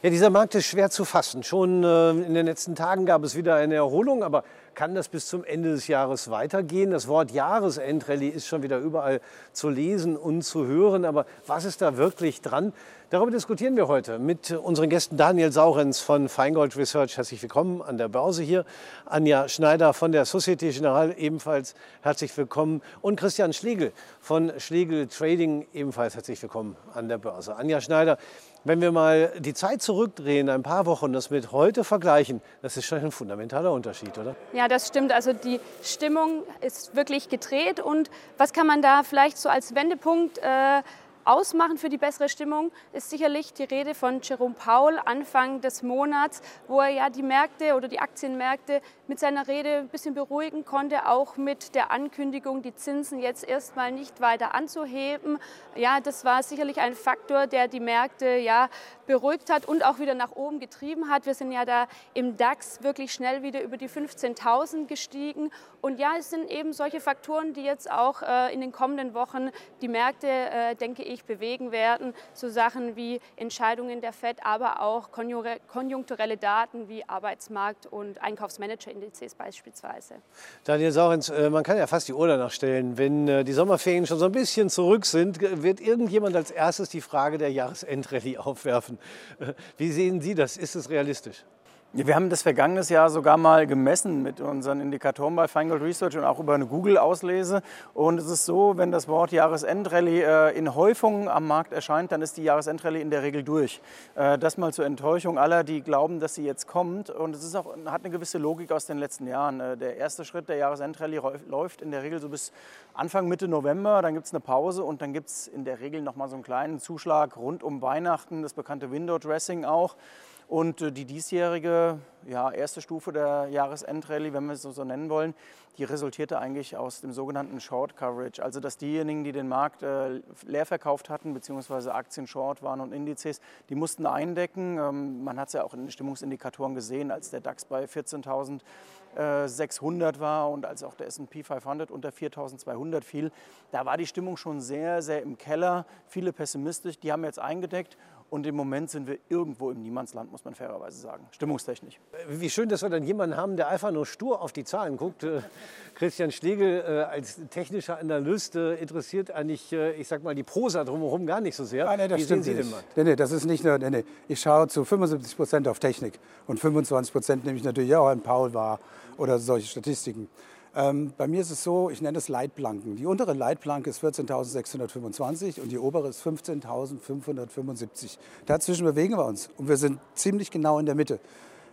Ja, dieser Markt ist schwer zu fassen. Schon äh, in den letzten Tagen gab es wieder eine Erholung, aber kann das bis zum Ende des Jahres weitergehen? Das Wort Jahresendrallye ist schon wieder überall zu lesen und zu hören, aber was ist da wirklich dran? Darüber diskutieren wir heute mit unseren Gästen Daniel Saurenz von Feingold Research. Herzlich willkommen an der Börse hier. Anja Schneider von der Societe Generale ebenfalls herzlich willkommen. Und Christian Schlegel von Schlegel Trading ebenfalls herzlich willkommen an der Börse. Anja Schneider, wenn wir mal die Zeit zurückdrehen, ein paar Wochen, das mit heute vergleichen, das ist schon ein fundamentaler Unterschied, oder? Ja, das stimmt. Also die Stimmung ist wirklich gedreht. Und was kann man da vielleicht so als Wendepunkt äh, ausmachen für die bessere Stimmung, ist sicherlich die Rede von Jerome Paul Anfang des Monats, wo er ja die Märkte oder die Aktienmärkte mit seiner Rede ein bisschen beruhigen konnte, auch mit der Ankündigung, die Zinsen jetzt erstmal nicht weiter anzuheben. Ja, das war sicherlich ein Faktor, der die Märkte ja beruhigt hat und auch wieder nach oben getrieben hat. Wir sind ja da im DAX wirklich schnell wieder über die 15.000 gestiegen. Und ja, es sind eben solche Faktoren, die jetzt auch äh, in den kommenden Wochen die Märkte, äh, denke ich, bewegen werden. So Sachen wie Entscheidungen der FED, aber auch konjunkturelle Daten wie Arbeitsmarkt- und Einkaufsmanagerindizes beispielsweise. Daniel Saurenz, äh, man kann ja fast die Uhr danach stellen. Wenn äh, die Sommerferien schon so ein bisschen zurück sind, wird irgendjemand als erstes die Frage der Jahresendrallye aufwerfen. Wie sehen Sie das? Ist es realistisch? Wir haben das vergangenes Jahr sogar mal gemessen mit unseren Indikatoren bei Feingold Research und auch über eine Google-Auslese. Und es ist so, wenn das Wort Jahresendrallye äh, in Häufungen am Markt erscheint, dann ist die Jahresendrallye in der Regel durch. Äh, das mal zur Enttäuschung aller, die glauben, dass sie jetzt kommt. Und es ist auch, hat eine gewisse Logik aus den letzten Jahren. Äh, der erste Schritt der Jahresendrallye läuft in der Regel so bis Anfang, Mitte November. Dann gibt es eine Pause und dann gibt es in der Regel noch mal so einen kleinen Zuschlag rund um Weihnachten, das bekannte Window Dressing auch. Und äh, die diesjährige ja, erste Stufe der Jahresendrallye, wenn wir es so nennen wollen, die resultierte eigentlich aus dem sogenannten Short Coverage. Also dass diejenigen, die den Markt äh, leer verkauft hatten, beziehungsweise Aktien short waren und Indizes, die mussten eindecken. Ähm, man hat es ja auch in den Stimmungsindikatoren gesehen, als der DAX bei 14.600 war und als auch der S&P 500 unter 4.200 fiel. Da war die Stimmung schon sehr, sehr im Keller. Viele pessimistisch, die haben jetzt eingedeckt und im Moment sind wir irgendwo im Niemandsland, muss man fairerweise sagen, stimmungstechnisch. Wie schön, dass wir dann jemanden haben, der einfach nur stur auf die Zahlen guckt. Äh, Christian Schlegel äh, als technischer Analyst äh, interessiert eigentlich, ich sag mal, die Prosa drumherum gar nicht so sehr. Ah, nee, das Wie stimmt sehen Sie nicht. den Nee, nee, das ist nicht nur, nee, nee. Ich schaue zu 75 Prozent auf Technik und 25 Prozent nehme ich natürlich auch an Paul wahr oder solche Statistiken. Ähm, bei mir ist es so, ich nenne es Leitplanken. Die untere Leitplanke ist 14.625 und die obere ist 15.575. Dazwischen bewegen wir uns und wir sind ziemlich genau in der Mitte.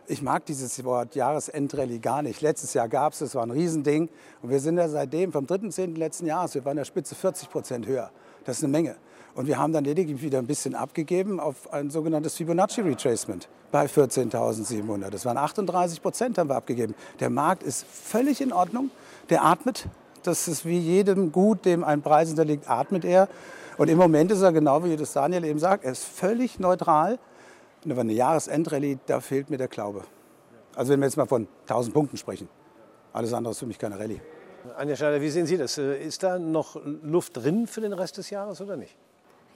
Ich mag dieses Wort Jahresendrallye gar nicht. Letztes Jahr gab es, es war ein Riesending. Und wir sind ja seitdem, vom 3.10. letzten Jahres, wir waren in der Spitze 40 Prozent höher. Das ist eine Menge. Und wir haben dann lediglich wieder ein bisschen abgegeben auf ein sogenanntes Fibonacci Retracement bei 14.700. Das waren 38 Prozent haben wir abgegeben. Der Markt ist völlig in Ordnung. Der atmet. Das ist wie jedem gut, dem ein Preis unterliegt, atmet er. Und im Moment ist er genau wie das Daniel eben sagt, er ist völlig neutral. Und aber eine Jahresendrallye, da fehlt mir der Glaube. Also wenn wir jetzt mal von 1000 Punkten sprechen. Alles andere ist für mich keine Rallye. Anja Schneider, wie sehen Sie das? Ist da noch Luft drin für den Rest des Jahres oder nicht?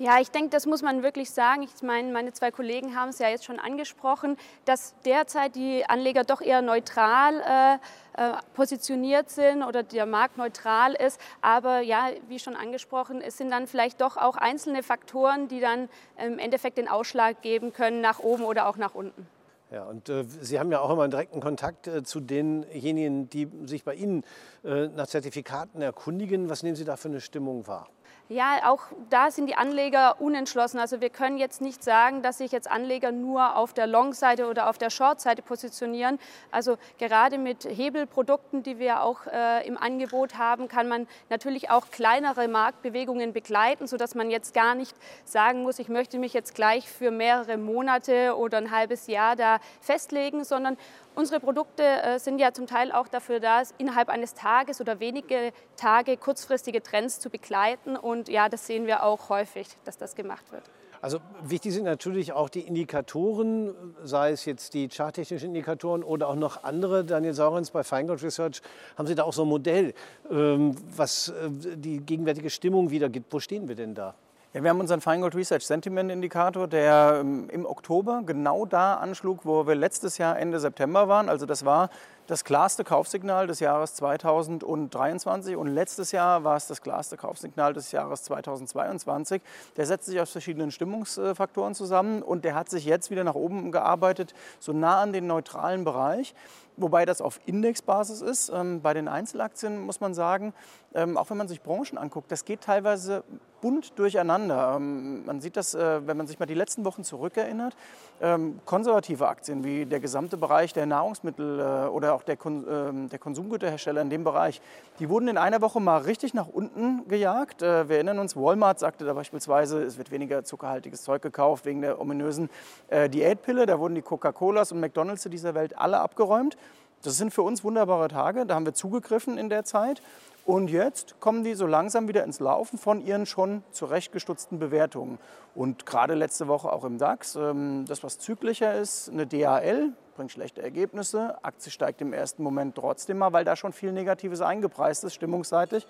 Ja, ich denke, das muss man wirklich sagen. Ich meine, meine zwei Kollegen haben es ja jetzt schon angesprochen, dass derzeit die Anleger doch eher neutral äh, äh, positioniert sind oder der Markt neutral ist. Aber ja, wie schon angesprochen, es sind dann vielleicht doch auch einzelne Faktoren, die dann im Endeffekt den Ausschlag geben können nach oben oder auch nach unten. Ja, und äh, Sie haben ja auch immer einen direkten Kontakt äh, zu denjenigen, die sich bei Ihnen äh, nach Zertifikaten erkundigen. Was nehmen Sie da für eine Stimmung wahr? Ja, auch da sind die Anleger unentschlossen. Also wir können jetzt nicht sagen, dass sich jetzt Anleger nur auf der Long-Seite oder auf der Short-Seite positionieren. Also gerade mit Hebelprodukten, die wir auch äh, im Angebot haben, kann man natürlich auch kleinere Marktbewegungen begleiten, sodass man jetzt gar nicht sagen muss, ich möchte mich jetzt gleich für mehrere Monate oder ein halbes Jahr da festlegen, sondern Unsere Produkte äh, sind ja zum Teil auch dafür da, innerhalb eines Tages oder wenige Tage kurzfristige Trends zu begleiten. Und ja, das sehen wir auch häufig, dass das gemacht wird. Also wichtig sind natürlich auch die Indikatoren, sei es jetzt die charttechnischen Indikatoren oder auch noch andere. Daniel Saurens bei Feingold Research haben Sie da auch so ein Modell, ähm, was äh, die gegenwärtige Stimmung wiedergibt. Wo stehen wir denn da? Ja, wir haben unseren Feingold Research Sentiment Indikator, der ähm, im Oktober genau da anschlug, wo wir letztes Jahr Ende September waren. Also das war das klarste Kaufsignal des Jahres 2023 und letztes Jahr war es das klarste Kaufsignal des Jahres 2022. Der setzt sich aus verschiedenen Stimmungsfaktoren zusammen und der hat sich jetzt wieder nach oben gearbeitet, so nah an den neutralen Bereich wobei das auf Indexbasis ist. Ähm, bei den Einzelaktien muss man sagen, ähm, auch wenn man sich Branchen anguckt, das geht teilweise bunt durcheinander. Ähm, man sieht das, äh, wenn man sich mal die letzten Wochen zurückerinnert. Konservative Aktien wie der gesamte Bereich der Nahrungsmittel äh, oder auch der, Kon der Konsumgüterhersteller in dem Bereich, die wurden in einer Woche mal richtig nach unten gejagt. Äh, wir erinnern uns, Walmart sagte da beispielsweise, es wird weniger zuckerhaltiges Zeug gekauft wegen der ominösen Diätpille. Da wurden die Coca-Colas und McDonalds dieser Welt alle abgeräumt. Das sind für uns wunderbare Tage, da haben wir zugegriffen in der Zeit. Und jetzt kommen die so langsam wieder ins Laufen von ihren schon zurechtgestutzten Bewertungen. Und gerade letzte Woche auch im DAX, ähm, das was zyklischer ist, eine DHL bringt schlechte Ergebnisse, Aktie steigt im ersten Moment trotzdem mal, weil da schon viel Negatives eingepreist ist, stimmungsseitig.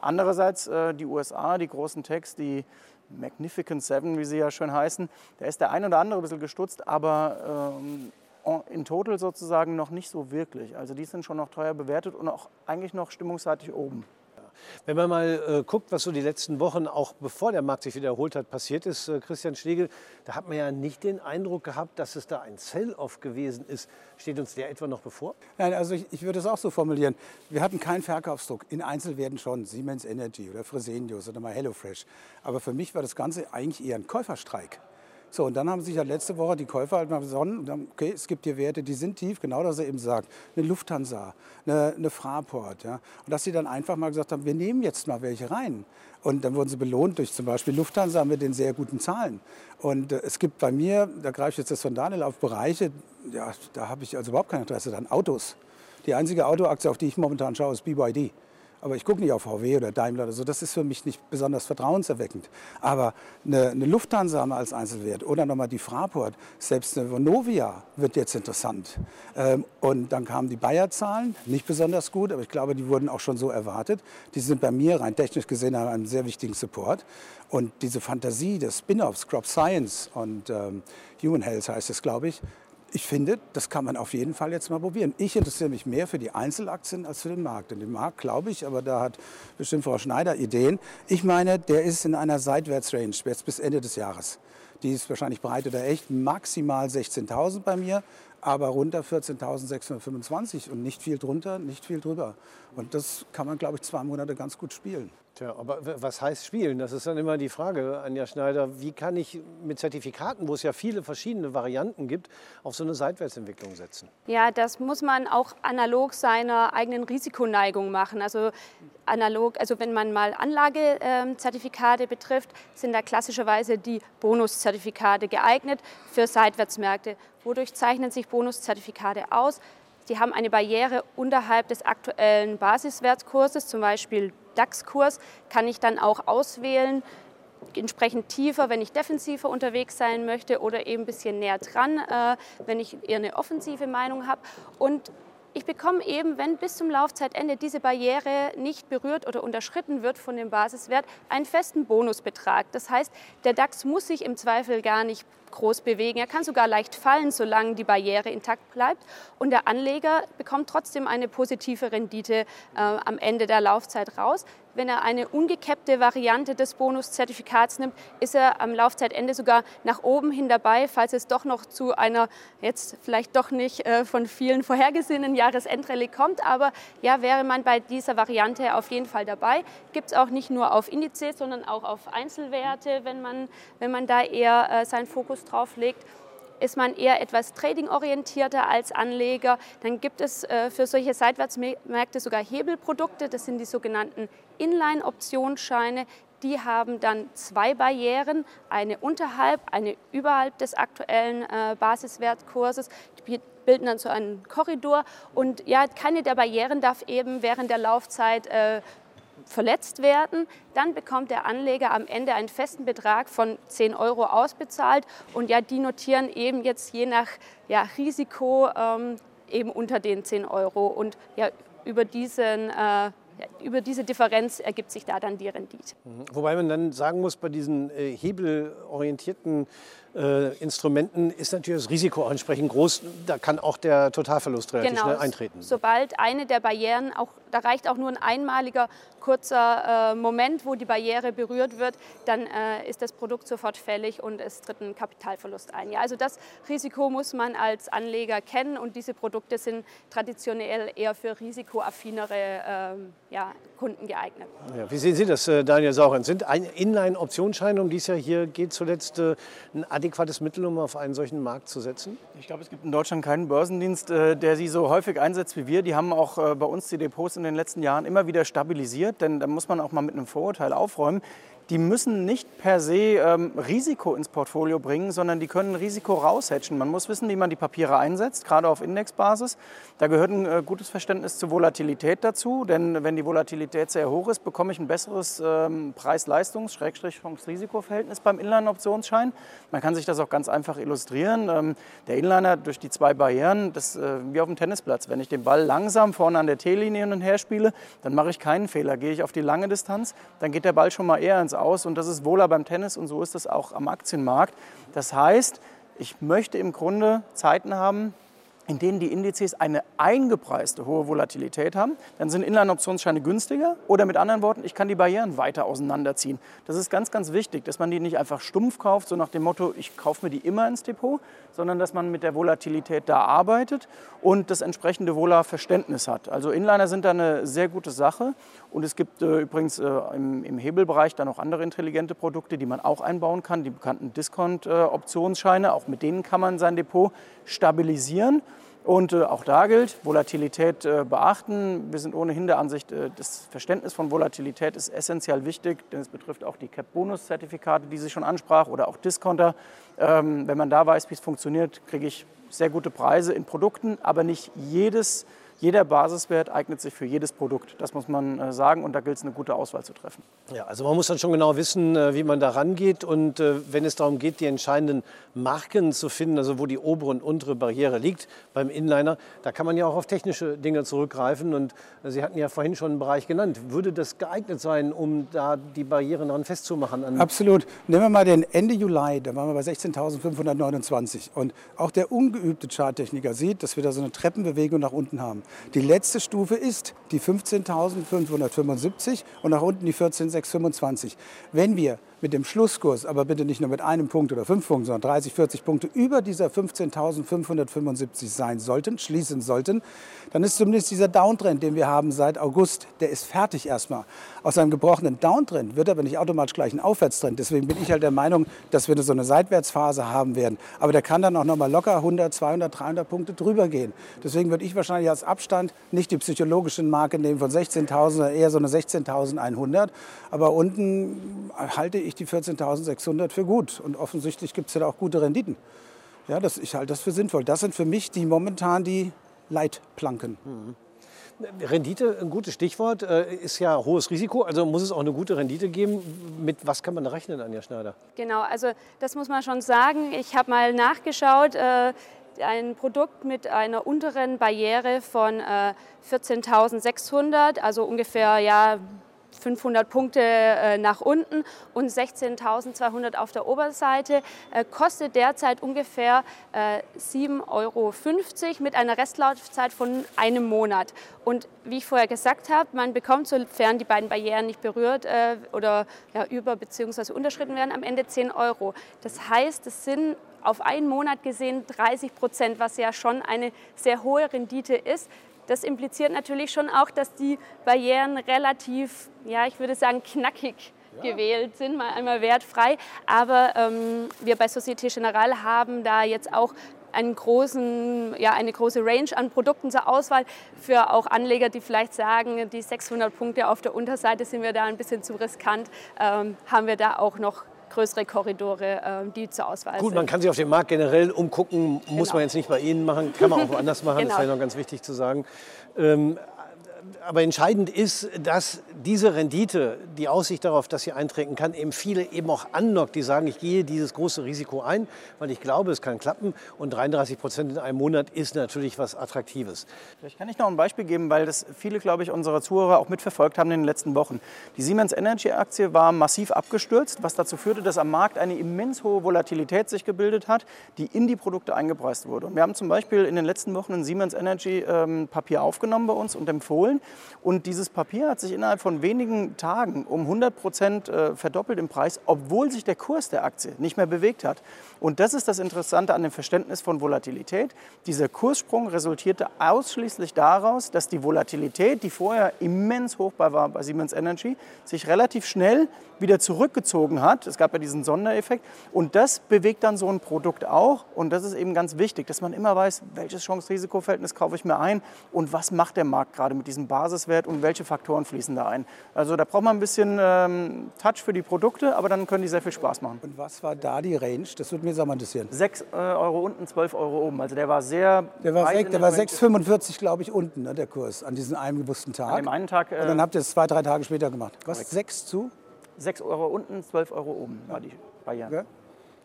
Andererseits äh, die USA, die großen Techs, die Magnificent Seven, wie sie ja schön heißen, da ist der ein oder andere ein bisschen gestutzt, aber ähm, in total sozusagen noch nicht so wirklich. Also die sind schon noch teuer bewertet und auch eigentlich noch stimmungsseitig oben. Wenn man mal äh, guckt, was so die letzten Wochen, auch bevor der Markt sich wieder erholt hat, passiert ist, äh, Christian Schlegel, da hat man ja nicht den Eindruck gehabt, dass es da ein Sell-off gewesen ist. Steht uns der etwa noch bevor? Nein, also ich, ich würde es auch so formulieren. Wir hatten keinen Verkaufsdruck. In Einzelwerten schon, Siemens Energy oder Fresenius oder mal HelloFresh. Aber für mich war das Ganze eigentlich eher ein Käuferstreik. So, und dann haben sich ja letzte Woche die Käufer halt mal besonnen, okay, es gibt hier Werte, die sind tief, genau das er eben sagt. Eine Lufthansa, eine, eine Fraport. Ja? Und dass sie dann einfach mal gesagt haben, wir nehmen jetzt mal welche rein. Und dann wurden sie belohnt durch zum Beispiel Lufthansa mit den sehr guten Zahlen. Und äh, es gibt bei mir, da greife ich jetzt das von Daniel auf Bereiche, ja, da habe ich also überhaupt kein Interesse an Autos. Die einzige Autoaktie, auf die ich momentan schaue, ist BYD. Aber ich gucke nicht auf VW oder Daimler oder so. Das ist für mich nicht besonders vertrauenserweckend. Aber eine, eine Lufthansa als Einzelwert oder nochmal die Fraport, selbst eine Vonovia wird jetzt interessant. Ähm, und dann kamen die Bayer-Zahlen, nicht besonders gut, aber ich glaube, die wurden auch schon so erwartet. Die sind bei mir rein technisch gesehen einen sehr wichtigen Support. Und diese Fantasie des Spin-offs, Crop Science und ähm, Human Health heißt es, glaube ich, ich finde, das kann man auf jeden Fall jetzt mal probieren. Ich interessiere mich mehr für die Einzelaktien als für den Markt. Und den Markt glaube ich, aber da hat bestimmt Frau Schneider Ideen. Ich meine, der ist in einer Seitwärtsrange jetzt bis Ende des Jahres. Die ist wahrscheinlich breit oder echt maximal 16.000 bei mir, aber runter 14.625 und nicht viel drunter, nicht viel drüber. Und das kann man, glaube ich, zwei Monate ganz gut spielen. Tja, aber was heißt spielen? Das ist dann immer die Frage, Anja Schneider. Wie kann ich mit Zertifikaten, wo es ja viele verschiedene Varianten gibt, auf so eine Seitwärtsentwicklung setzen? Ja, das muss man auch analog seiner eigenen Risikoneigung machen. Also analog, also wenn man mal Anlagezertifikate betrifft, sind da klassischerweise die Bonuszertifikate geeignet für Seitwärtsmärkte. Wodurch zeichnen sich Bonuszertifikate aus? Die haben eine Barriere unterhalb des aktuellen Basiswertkurses, zum Beispiel DAX-Kurs, kann ich dann auch auswählen, entsprechend tiefer, wenn ich defensiver unterwegs sein möchte oder eben ein bisschen näher dran, äh, wenn ich eher eine offensive Meinung habe. Und ich bekomme eben, wenn bis zum Laufzeitende diese Barriere nicht berührt oder unterschritten wird von dem Basiswert, einen festen Bonusbetrag. Das heißt, der DAX muss sich im Zweifel gar nicht groß bewegen. Er kann sogar leicht fallen, solange die Barriere intakt bleibt. Und der Anleger bekommt trotzdem eine positive Rendite äh, am Ende der Laufzeit raus. Wenn er eine ungecappte Variante des Bonuszertifikats nimmt, ist er am Laufzeitende sogar nach oben hin dabei, falls es doch noch zu einer jetzt vielleicht doch nicht äh, von vielen vorhergesehenen Jahresendrallye kommt. Aber ja, wäre man bei dieser Variante auf jeden Fall dabei. Gibt es auch nicht nur auf Indizes, sondern auch auf Einzelwerte, wenn man, wenn man da eher äh, seinen Fokus drauf legt ist man eher etwas trading-orientierter als Anleger. Dann gibt es äh, für solche Seitwärtsmärkte sogar Hebelprodukte, das sind die sogenannten Inline-Optionsscheine. Die haben dann zwei Barrieren, eine unterhalb, eine überhalb des aktuellen äh, Basiswertkurses. Die bilden dann so einen Korridor und ja, keine der Barrieren darf eben während der Laufzeit äh, verletzt werden, dann bekommt der Anleger am Ende einen festen Betrag von 10 Euro ausbezahlt. Und ja, die notieren eben jetzt je nach ja, Risiko ähm, eben unter den 10 Euro. Und ja, über diesen äh, über diese Differenz ergibt sich da dann die Rendite. Mhm. Wobei man dann sagen muss, bei diesen äh, hebelorientierten äh, Instrumenten ist natürlich das Risiko auch entsprechend groß. Da kann auch der Totalverlust relativ genau. schnell eintreten. Sobald eine der Barrieren, auch, da reicht auch nur ein einmaliger kurzer äh, Moment, wo die Barriere berührt wird, dann äh, ist das Produkt sofort fällig und es tritt ein Kapitalverlust ein. Ja, also das Risiko muss man als Anleger kennen und diese Produkte sind traditionell eher für risikoaffinere ähm, ja, Kunden geeignet. Ja, wie sehen Sie das, äh, Daniel Sauren? Sind Inline-Optionsscheine, um die es ja hier geht, zuletzt äh, ein adäquates Mittel, um auf einen solchen Markt zu setzen? Ich glaube, es gibt in Deutschland keinen Börsendienst, äh, der sie so häufig einsetzt wie wir. Die haben auch bei uns die Depots in den letzten Jahren immer wieder stabilisiert, denn da muss man auch mal mit einem Vorurteil aufräumen die müssen nicht per se ähm, Risiko ins Portfolio bringen, sondern die können Risiko raushatchen. Man muss wissen, wie man die Papiere einsetzt, gerade auf Indexbasis. Da gehört ein äh, gutes Verständnis zur Volatilität dazu, denn wenn die Volatilität sehr hoch ist, bekomme ich ein besseres ähm, Preis-Leistungs-Risikoverhältnis beim Inline-Optionsschein. Man kann sich das auch ganz einfach illustrieren. Ähm, der Inliner durch die zwei Barrieren, das äh, wie auf dem Tennisplatz. Wenn ich den Ball langsam vorne an der T-Linie hin und her spiele, dann mache ich keinen Fehler. Gehe ich auf die lange Distanz, dann geht der Ball schon mal eher ins aus und das ist wohler beim Tennis und so ist das auch am Aktienmarkt. Das heißt, ich möchte im Grunde Zeiten haben, in denen die Indizes eine eingepreiste hohe Volatilität haben, dann sind Inline-Optionsscheine günstiger. Oder mit anderen Worten, ich kann die Barrieren weiter auseinanderziehen. Das ist ganz, ganz wichtig, dass man die nicht einfach stumpf kauft, so nach dem Motto, ich kaufe mir die immer ins Depot, sondern dass man mit der Volatilität da arbeitet und das entsprechende Vola-Verständnis hat. Also Inliner sind da eine sehr gute Sache. Und es gibt äh, übrigens äh, im, im, Hebelbereich dann noch andere intelligente Produkte, die man auch einbauen kann, die bekannten Discount-Optionsscheine. Äh, auch mit denen kann man sein Depot stabilisieren. Und äh, auch da gilt, Volatilität äh, beachten. Wir sind ohnehin der Ansicht, äh, das Verständnis von Volatilität ist essentiell wichtig, denn es betrifft auch die Cap-Bonus-Zertifikate, die Sie schon ansprach, oder auch Discounter. Ähm, wenn man da weiß, wie es funktioniert, kriege ich sehr gute Preise in Produkten, aber nicht jedes jeder Basiswert eignet sich für jedes Produkt. Das muss man äh, sagen und da gilt es, eine gute Auswahl zu treffen. Ja, also man muss dann schon genau wissen, äh, wie man da rangeht und äh, wenn es darum geht, die entscheidenden Marken zu finden, also wo die obere und untere Barriere liegt beim Inliner, da kann man ja auch auf technische Dinge zurückgreifen und Sie hatten ja vorhin schon einen Bereich genannt. Würde das geeignet sein, um da die Barrieren daran festzumachen? Absolut. Nehmen wir mal den Ende Juli, da waren wir bei 16.529 und auch der ungeübte Charttechniker sieht, dass wir da so eine Treppenbewegung nach unten haben. Die letzte Stufe ist die 15.575 und nach unten die 14.625. Wenn wir mit dem Schlusskurs, aber bitte nicht nur mit einem Punkt oder fünf Punkten, sondern 30, 40 Punkte über dieser 15.575 sein sollten, schließen sollten, dann ist zumindest dieser Downtrend, den wir haben seit August, der ist fertig erstmal. Aus einem gebrochenen Downtrend wird aber nicht automatisch gleich ein Aufwärtstrend. Deswegen bin ich halt der Meinung, dass wir so eine Seitwärtsphase haben werden. Aber der kann dann auch noch mal locker 100, 200, 300 Punkte drüber gehen. Deswegen würde ich wahrscheinlich als Abstand nicht die psychologische Marke nehmen von 16.000, sondern eher so eine 16.100. Aber unten halte ich die 14.600 für gut. Und offensichtlich gibt es ja da auch gute Renditen. Ja, das, ich halte das für sinnvoll. Das sind für mich die momentan die Leitplanken. Mhm. Rendite, ein gutes Stichwort, äh, ist ja hohes Risiko, also muss es auch eine gute Rendite geben. Mit was kann man rechnen, Anja Schneider? Genau, also das muss man schon sagen. Ich habe mal nachgeschaut. Äh, ein Produkt mit einer unteren Barriere von 14.600, äh, also ungefähr ja, 500 Punkte äh, nach unten und 16.200 auf der Oberseite. Äh, kostet derzeit ungefähr 7,50 äh, Euro mit einer Restlaufzeit von einem Monat. Und wie ich vorher gesagt habe, man bekommt, sofern die beiden Barrieren nicht berührt oder ja, über- bzw. unterschritten werden, am Ende 10 Euro. Das heißt, es sind auf einen Monat gesehen 30 Prozent, was ja schon eine sehr hohe Rendite ist. Das impliziert natürlich schon auch, dass die Barrieren relativ, ja, ich würde sagen, knackig ja. gewählt sind, mal einmal wertfrei. Aber ähm, wir bei Societe Generale haben da jetzt auch einen großen, ja, eine große Range an Produkten zur Auswahl für auch Anleger, die vielleicht sagen, die 600 Punkte auf der Unterseite sind wir da ein bisschen zu riskant, ähm, haben wir da auch noch größere Korridore, ähm, die zur Auswahl Gut, sind. man kann sich auf dem Markt generell umgucken, muss genau. man jetzt nicht bei Ihnen machen, kann man auch woanders machen, genau. das ist ja noch ganz wichtig zu sagen. Ähm, aber entscheidend ist, dass diese Rendite, die Aussicht darauf, dass sie eintreten kann, eben viele eben auch anlockt, die sagen, ich gehe dieses große Risiko ein, weil ich glaube, es kann klappen. Und 33 Prozent in einem Monat ist natürlich was Attraktives. Vielleicht kann ich noch ein Beispiel geben, weil das viele, glaube ich, unserer Zuhörer auch mitverfolgt haben in den letzten Wochen. Die Siemens Energy Aktie war massiv abgestürzt, was dazu führte, dass am Markt eine immens hohe Volatilität sich gebildet hat, die in die Produkte eingepreist wurde. Und wir haben zum Beispiel in den letzten Wochen ein Siemens Energy ähm, Papier aufgenommen bei uns und empfohlen. Und dieses Papier hat sich innerhalb von wenigen Tagen um 100 Prozent äh, verdoppelt im Preis, obwohl sich der Kurs der Aktie nicht mehr bewegt hat. Und das ist das Interessante an dem Verständnis von Volatilität. Dieser Kurssprung resultierte ausschließlich daraus, dass die Volatilität, die vorher immens hoch war bei Siemens Energy, sich relativ schnell wieder zurückgezogen hat. Es gab ja diesen Sondereffekt. Und das bewegt dann so ein Produkt auch. Und das ist eben ganz wichtig, dass man immer weiß, welches Chance-Risiko-Verhältnis kaufe ich mir ein und was macht der Markt gerade mit diesem Basiswert und welche Faktoren fließen da ein. Also da braucht man ein bisschen ähm, Touch für die Produkte, aber dann können die sehr viel Spaß machen. Und was war da die Range? Das würde mir auch mal interessieren. 6 äh, Euro unten, 12 Euro oben. Also der war sehr. Der war, war 6,45 glaube ich unten, ne, der Kurs, an diesem einen bewussten Tag. An dem einen Tag. Äh, und dann habt ihr es zwei, drei Tage später gemacht. Was? 6 zu? 6 Euro unten, 12 Euro oben war die Barriere. Ja.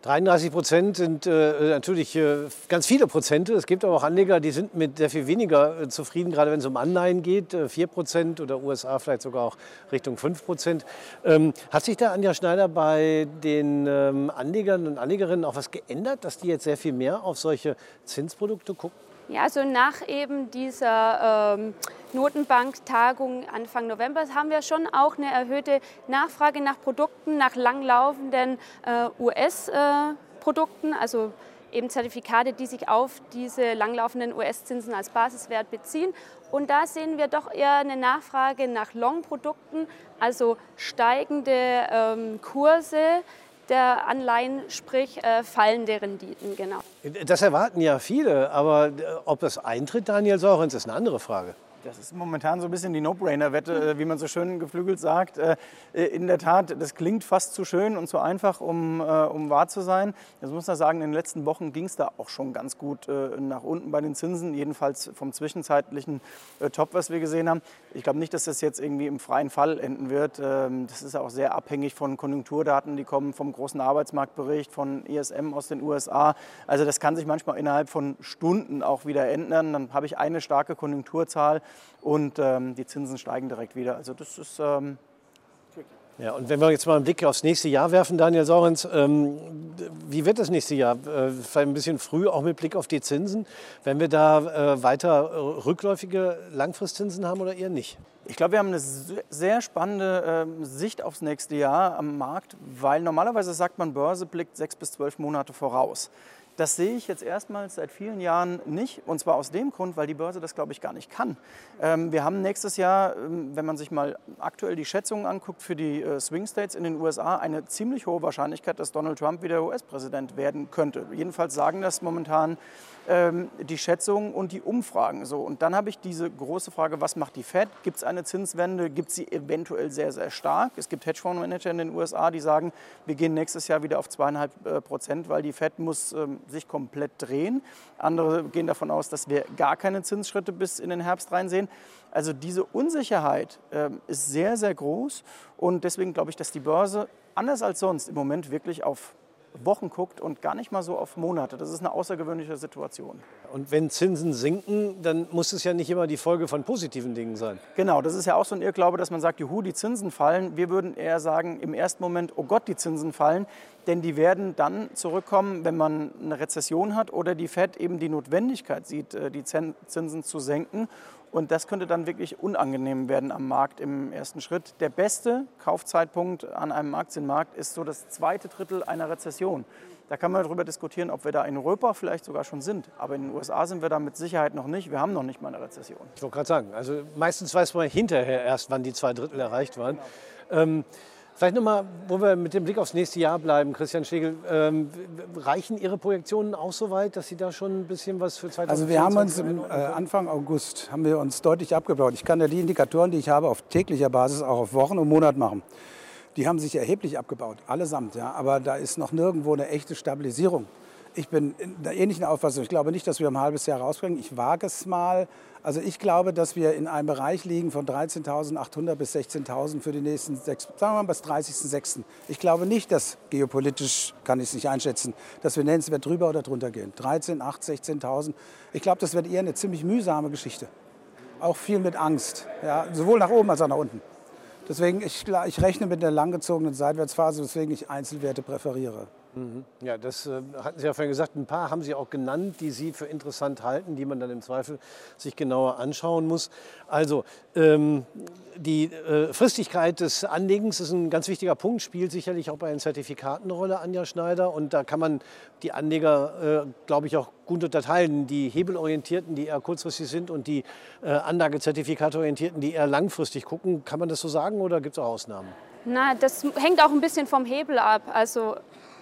33 Prozent sind äh, natürlich äh, ganz viele Prozente. Es gibt aber auch Anleger, die sind mit sehr viel weniger äh, zufrieden, gerade wenn es um Anleihen geht. 4 äh, Prozent oder USA vielleicht sogar auch Richtung 5 Prozent. Ähm, hat sich da Anja Schneider bei den ähm, Anlegern und Anlegerinnen auch was geändert, dass die jetzt sehr viel mehr auf solche Zinsprodukte gucken? Ja, also nach eben dieser ähm, Notenbank-Tagung Anfang November haben wir schon auch eine erhöhte Nachfrage nach Produkten, nach langlaufenden äh, US-Produkten, äh, also eben Zertifikate, die sich auf diese langlaufenden US-Zinsen als Basiswert beziehen. Und da sehen wir doch eher eine Nachfrage nach Long-Produkten, also steigende ähm, Kurse, der Anleihen, sprich äh, fallende Renditen. Genau. Das erwarten ja viele, aber äh, ob das eintritt, Daniel Sorens, ist eine andere Frage. Das ist momentan so ein bisschen die No-Brainer-Wette, äh, wie man so schön geflügelt sagt. Äh, äh, in der Tat, das klingt fast zu schön und zu einfach, um, um wahr zu sein. Das muss man sagen, in den letzten Wochen ging es da auch schon ganz gut nach unten bei den Zinsen, jedenfalls vom zwischenzeitlichen Top, was wir gesehen haben. Ich glaube nicht, dass das jetzt irgendwie im freien Fall enden wird. Ähm, das ist auch sehr abhängig von Konjunkturdaten, die kommen vom großen Arbeitsmarktbericht, von ISM aus den USA. Also das kann sich manchmal innerhalb von Stunden auch wieder ändern. Dann habe ich eine starke Konjunkturzahl und ähm, die Zinsen steigen direkt wieder. Also das ist ähm, ja, und wenn wir jetzt mal einen Blick aufs nächste Jahr werfen, Daniel Sorens, ähm, wie wird das nächste Jahr? Äh, vielleicht ein bisschen früh, auch mit Blick auf die Zinsen. Wenn wir da äh, weiter äh, rückläufige Langfristzinsen haben oder eher nicht? Ich glaube, wir haben eine sehr spannende äh, Sicht aufs nächste Jahr am Markt, weil normalerweise sagt man, Börse blickt sechs bis zwölf Monate voraus. Das sehe ich jetzt erstmals seit vielen Jahren nicht. Und zwar aus dem Grund, weil die Börse das, glaube ich, gar nicht kann. Ähm, wir haben nächstes Jahr, ähm, wenn man sich mal aktuell die Schätzungen anguckt für die äh, Swing States in den USA, eine ziemlich hohe Wahrscheinlichkeit, dass Donald Trump wieder US-Präsident werden könnte. Jedenfalls sagen das momentan die Schätzungen und die Umfragen. So, und dann habe ich diese große Frage, was macht die Fed? Gibt es eine Zinswende? Gibt sie eventuell sehr, sehr stark? Es gibt Hedgefondsmanager in den USA, die sagen, wir gehen nächstes Jahr wieder auf zweieinhalb äh, Prozent, weil die Fed muss ähm, sich komplett drehen. Andere gehen davon aus, dass wir gar keine Zinsschritte bis in den Herbst reinsehen. Also diese Unsicherheit äh, ist sehr, sehr groß und deswegen glaube ich, dass die Börse anders als sonst im Moment wirklich auf Wochen guckt und gar nicht mal so auf Monate. Das ist eine außergewöhnliche Situation. Und wenn Zinsen sinken, dann muss es ja nicht immer die Folge von positiven Dingen sein. Genau, das ist ja auch so ein Irrglaube, dass man sagt, juhu, die Zinsen fallen. Wir würden eher sagen, im ersten Moment, oh Gott, die Zinsen fallen. Denn die werden dann zurückkommen, wenn man eine Rezession hat oder die Fed eben die Notwendigkeit sieht, äh, die Zinsen zu senken. Und das könnte dann wirklich unangenehm werden am Markt im ersten Schritt. Der beste Kaufzeitpunkt an einem Aktienmarkt ist so das zweite Drittel einer Rezession. Da kann man darüber diskutieren, ob wir da in Europa vielleicht sogar schon sind. Aber in den USA sind wir da mit Sicherheit noch nicht. Wir haben noch nicht mal eine Rezession. Ich wollte gerade sagen, also meistens weiß man hinterher erst, wann die zwei Drittel erreicht waren. Genau. Ähm, Vielleicht nochmal, wo wir mit dem Blick aufs nächste Jahr bleiben, Christian Schlegel. Ähm, reichen Ihre Projektionen auch so weit, dass Sie da schon ein bisschen was für 2020 Also wir haben uns im, äh, Anfang August haben wir uns deutlich abgebaut. Ich kann ja die Indikatoren, die ich habe, auf täglicher Basis auch auf Wochen und Monat machen. Die haben sich erheblich abgebaut, allesamt. Ja. Aber da ist noch nirgendwo eine echte Stabilisierung ich bin in der ähnlichen Auffassung. Ich glaube nicht, dass wir ein halbes Jahr rausbringen. Ich wage es mal. Also ich glaube, dass wir in einem Bereich liegen von 13.800 bis 16.000 für die nächsten sechs, sagen wir mal bis 30.06. Ich glaube nicht, dass geopolitisch, kann ich es nicht einschätzen, dass wir nennenswert drüber oder drunter gehen. 13, 8, 16.000. Ich glaube, das wird eher eine ziemlich mühsame Geschichte. Auch viel mit Angst, ja, sowohl nach oben als auch nach unten. Deswegen, ich, ich rechne mit einer langgezogenen Seitwärtsphase, weswegen ich Einzelwerte präferiere. Ja, das äh, hatten Sie ja vorhin gesagt. Ein paar haben Sie auch genannt, die Sie für interessant halten, die man dann im Zweifel sich genauer anschauen muss. Also ähm, die äh, Fristigkeit des Anlegens ist ein ganz wichtiger Punkt, spielt sicherlich auch bei den Zertifikaten eine Rolle, Anja Schneider. Und da kann man die Anleger, äh, glaube ich, auch gut unterteilen. Die hebelorientierten, die eher kurzfristig sind und die äh, Anlagezertifikatorientierten, die eher langfristig gucken. Kann man das so sagen oder gibt es auch Ausnahmen? Na, das hängt auch ein bisschen vom Hebel ab. Also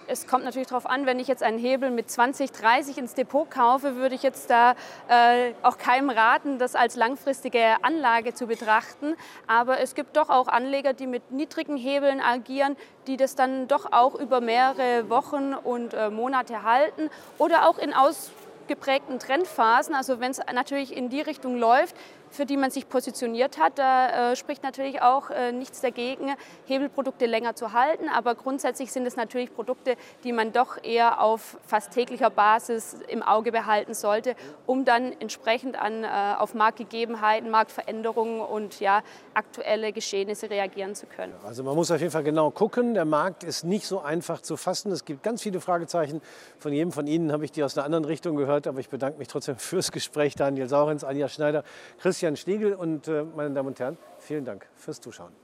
es kommt natürlich darauf an, wenn ich jetzt einen Hebel mit 20, 30 ins Depot kaufe, würde ich jetzt da äh, auch keinem raten, das als langfristige Anlage zu betrachten. Aber es gibt doch auch Anleger, die mit niedrigen Hebeln agieren, die das dann doch auch über mehrere Wochen und äh, Monate halten oder auch in ausgeprägten Trendphasen. Also wenn es natürlich in die Richtung läuft, für die man sich positioniert hat. Da äh, spricht natürlich auch äh, nichts dagegen, Hebelprodukte länger zu halten. Aber grundsätzlich sind es natürlich Produkte, die man doch eher auf fast täglicher Basis im Auge behalten sollte, um dann entsprechend an, äh, auf Marktgegebenheiten, Marktveränderungen und ja, aktuelle Geschehnisse reagieren zu können. Also man muss auf jeden Fall genau gucken. Der Markt ist nicht so einfach zu fassen. Es gibt ganz viele Fragezeichen. Von jedem von Ihnen habe ich die aus einer anderen Richtung gehört. Aber ich bedanke mich trotzdem fürs Gespräch. Daniel Saurens, Anja Schneider, Christian Christian Stiegel und äh, meine Damen und Herren, vielen Dank fürs Zuschauen.